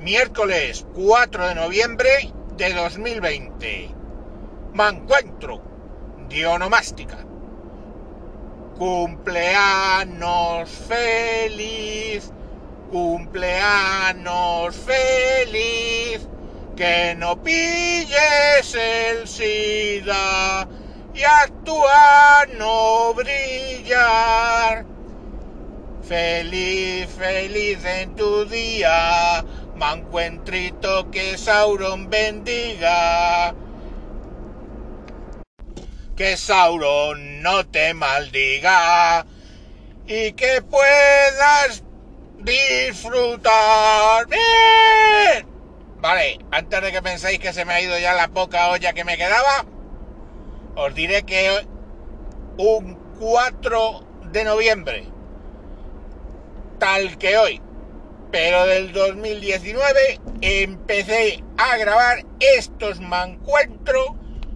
miércoles 4 de noviembre de 2020. Me encuentro dionomástica. Cumpleaños feliz, cumpleaños feliz, que no pilles el SIDA y actúa no brillar. Feliz, feliz en tu día, mancuentrito que Sauron bendiga. Que Sauron no te maldiga y que puedas disfrutar. ¡Bien! Vale, antes de que penséis que se me ha ido ya la poca olla que me quedaba, os diré que un 4 de noviembre, tal que hoy, pero del 2019, empecé a grabar estos mancuentros,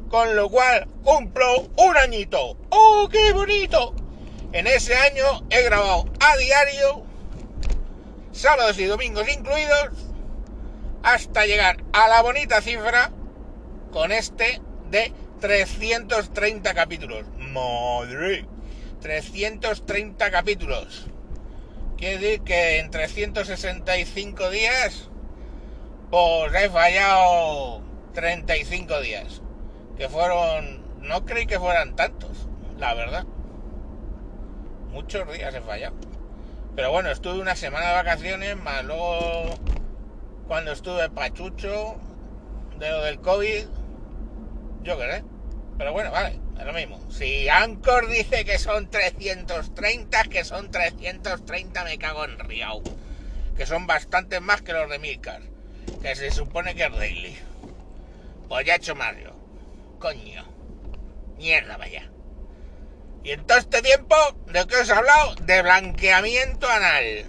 con lo cual cumplo un añito. ¡Oh, qué bonito! En ese año he grabado a diario, sábados y domingos incluidos, hasta llegar a la bonita cifra con este de 330 capítulos. Madre, 330 capítulos. Quiere decir que en 365 días, pues he fallado 35 días. Que fueron, no creí que fueran tantos, la verdad. Muchos días he fallado. Pero bueno, estuve una semana de vacaciones, más luego cuando estuve pachucho de lo del COVID, yo qué sé. Pero bueno, vale, es lo mismo. Si Anchor dice que son 330, que son 330, me cago en Riau. Que son bastantes más que los de Milcar. Que se supone que es daily. Pues ya he hecho yo. Coño. Mierda, vaya. Y en todo este tiempo, ¿de qué os he hablado? De blanqueamiento anal.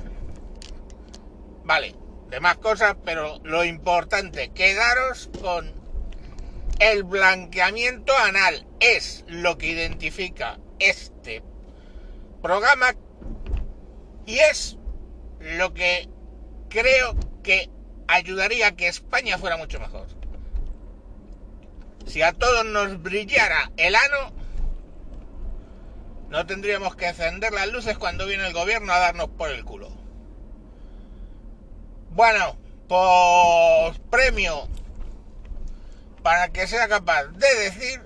Vale, de más cosas, pero lo importante, quedaros con el blanqueamiento anal. Es lo que identifica este programa y es lo que creo que ayudaría a que España fuera mucho mejor. Si a todos nos brillara el ano, no tendríamos que encender las luces cuando viene el gobierno a darnos por el culo. Bueno, pues premio para que sea capaz de decir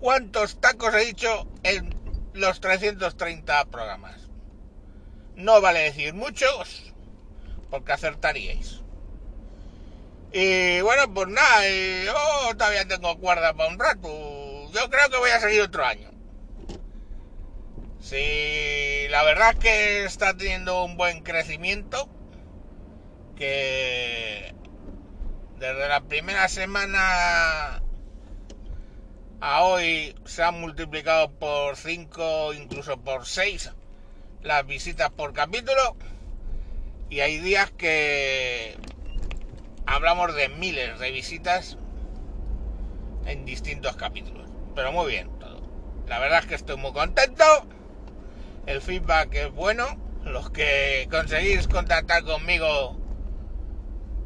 cuántos tacos he dicho en los 330 programas. No vale decir muchos, porque acertaríais. Y bueno, pues nada, yo todavía tengo cuerda para un rato. Yo creo que voy a seguir otro año. Sí, la verdad es que está teniendo un buen crecimiento. Que desde la primera semana a hoy se han multiplicado por 5, incluso por 6 las visitas por capítulo. Y hay días que hablamos de miles de visitas en distintos capítulos. Pero muy bien todo. La verdad es que estoy muy contento. El feedback es bueno. Los que conseguís contactar conmigo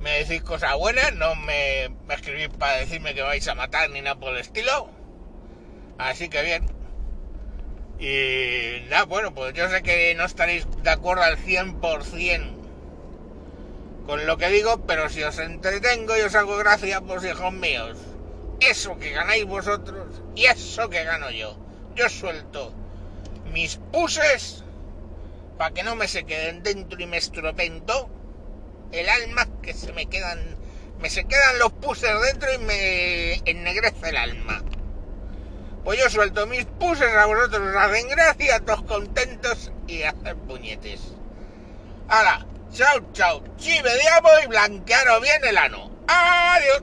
me decís cosas buenas, no me, escribís para decirme que vais a matar ni nada por el estilo. Así que bien. Y nada, bueno, pues yo sé que no estaréis de acuerdo al 100% con lo que digo, pero si os entretengo y os hago gracia, pues hijos míos, eso que ganáis vosotros y eso que gano yo. Yo suelto mis puses para que no me se queden dentro y me estropeen todo el alma que se me quedan, me se quedan los puses dentro y me ennegrece el alma. Pues yo suelto mis puses a vosotros, os hacen gracia, todos contentos y hacer puñetes. Ahora, chao, chao, chive diablo y blanquearos bien el ano. Adiós.